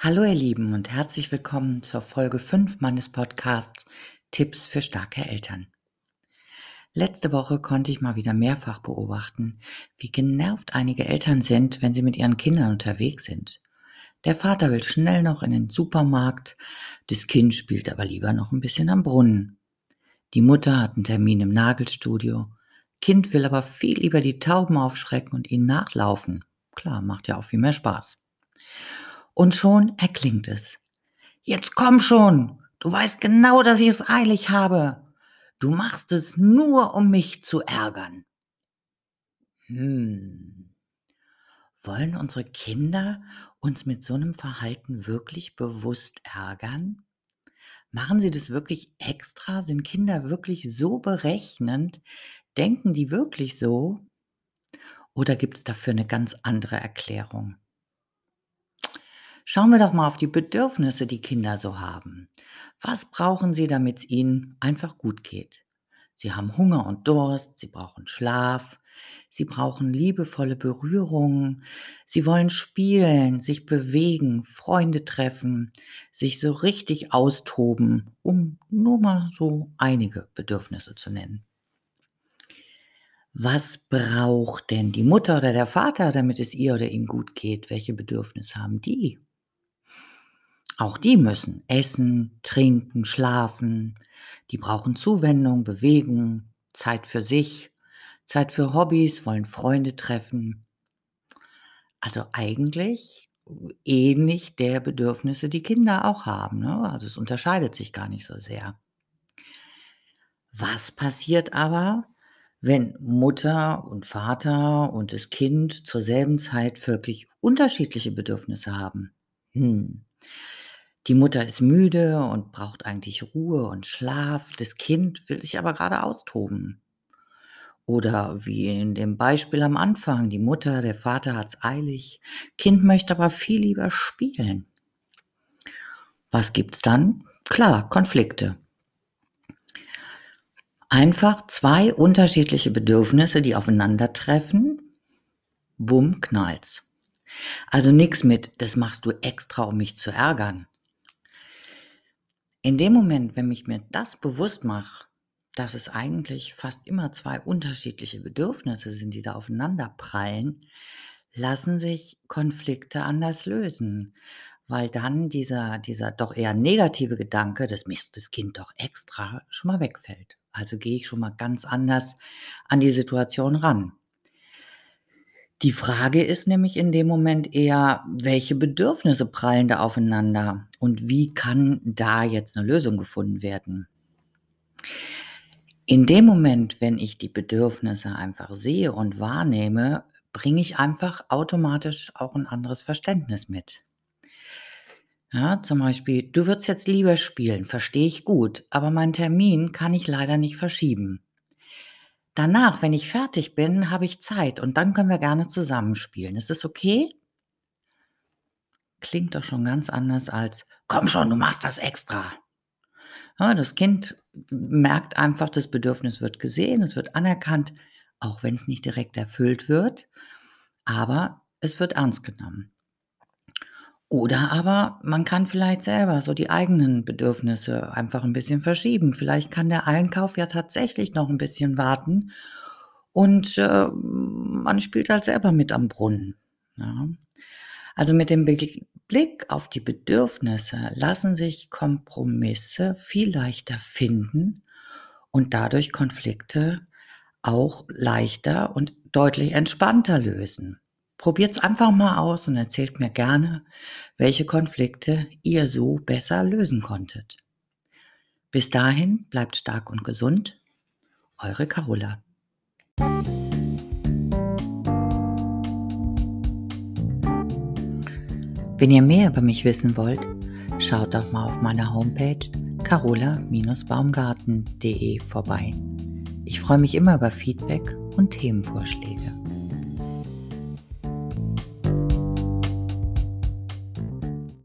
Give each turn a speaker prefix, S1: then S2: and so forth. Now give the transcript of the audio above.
S1: Hallo ihr Lieben und herzlich willkommen zur Folge 5 meines Podcasts Tipps für starke Eltern. Letzte Woche konnte ich mal wieder mehrfach beobachten, wie genervt einige Eltern sind, wenn sie mit ihren Kindern unterwegs sind. Der Vater will schnell noch in den Supermarkt, das Kind spielt aber lieber noch ein bisschen am Brunnen. Die Mutter hat einen Termin im Nagelstudio, Kind will aber viel lieber die Tauben aufschrecken und ihnen nachlaufen. Klar, macht ja auch viel mehr Spaß. Und schon erklingt es. Jetzt komm schon! Du weißt genau, dass ich es eilig habe. Du machst es nur, um mich zu ärgern. Hm. Wollen unsere Kinder uns mit so einem Verhalten wirklich bewusst ärgern? Machen sie das wirklich extra? Sind Kinder wirklich so berechnend? Denken die wirklich so? Oder gibt es dafür eine ganz andere Erklärung? Schauen wir doch mal auf die Bedürfnisse, die Kinder so haben. Was brauchen sie, damit es ihnen einfach gut geht? Sie haben Hunger und Durst, sie brauchen Schlaf, sie brauchen liebevolle Berührungen, sie wollen spielen, sich bewegen, Freunde treffen, sich so richtig austoben, um nur mal so einige Bedürfnisse zu nennen. Was braucht denn die Mutter oder der Vater, damit es ihr oder ihm gut geht? Welche Bedürfnisse haben die? Auch die müssen essen, trinken, schlafen. Die brauchen Zuwendung, Bewegung, Zeit für sich, Zeit für Hobbys, wollen Freunde treffen. Also eigentlich ähnlich der Bedürfnisse, die Kinder auch haben. Ne? Also es unterscheidet sich gar nicht so sehr. Was passiert aber, wenn Mutter und Vater und das Kind zur selben Zeit wirklich unterschiedliche Bedürfnisse haben? Hm. Die Mutter ist müde und braucht eigentlich Ruhe und Schlaf. Das Kind will sich aber gerade austoben. Oder wie in dem Beispiel am Anfang, die Mutter, der Vater hat's eilig. Kind möchte aber viel lieber spielen. Was gibt's dann? Klar, Konflikte. Einfach zwei unterschiedliche Bedürfnisse, die aufeinandertreffen. Bumm, knallt's. Also nix mit, das machst du extra, um mich zu ärgern. In dem Moment, wenn ich mir das bewusst mache, dass es eigentlich fast immer zwei unterschiedliche Bedürfnisse sind, die da aufeinander prallen, lassen sich Konflikte anders lösen, weil dann dieser, dieser doch eher negative Gedanke, das misst das Kind doch extra, schon mal wegfällt. Also gehe ich schon mal ganz anders an die Situation ran. Die Frage ist nämlich in dem Moment eher, welche Bedürfnisse prallen da aufeinander und wie kann da jetzt eine Lösung gefunden werden? In dem Moment, wenn ich die Bedürfnisse einfach sehe und wahrnehme, bringe ich einfach automatisch auch ein anderes Verständnis mit. Ja, zum Beispiel, du würdest jetzt lieber spielen, verstehe ich gut, aber meinen Termin kann ich leider nicht verschieben. Danach, wenn ich fertig bin, habe ich Zeit und dann können wir gerne zusammenspielen. Ist es okay? Klingt doch schon ganz anders als, komm schon, du machst das extra. Ja, das Kind merkt einfach, das Bedürfnis wird gesehen, es wird anerkannt, auch wenn es nicht direkt erfüllt wird, aber es wird ernst genommen. Oder aber man kann vielleicht selber so die eigenen Bedürfnisse einfach ein bisschen verschieben. Vielleicht kann der Einkauf ja tatsächlich noch ein bisschen warten und, äh, man spielt halt selber mit am Brunnen, ja. Also, mit dem Blick auf die Bedürfnisse lassen sich Kompromisse viel leichter finden und dadurch Konflikte auch leichter und deutlich entspannter lösen. Probiert's einfach mal aus und erzählt mir gerne, welche Konflikte ihr so besser lösen konntet. Bis dahin bleibt stark und gesund. Eure Carola. Wenn ihr mehr über mich wissen wollt, schaut doch mal auf meiner Homepage carola-baumgarten.de vorbei. Ich freue mich immer über Feedback und Themenvorschläge.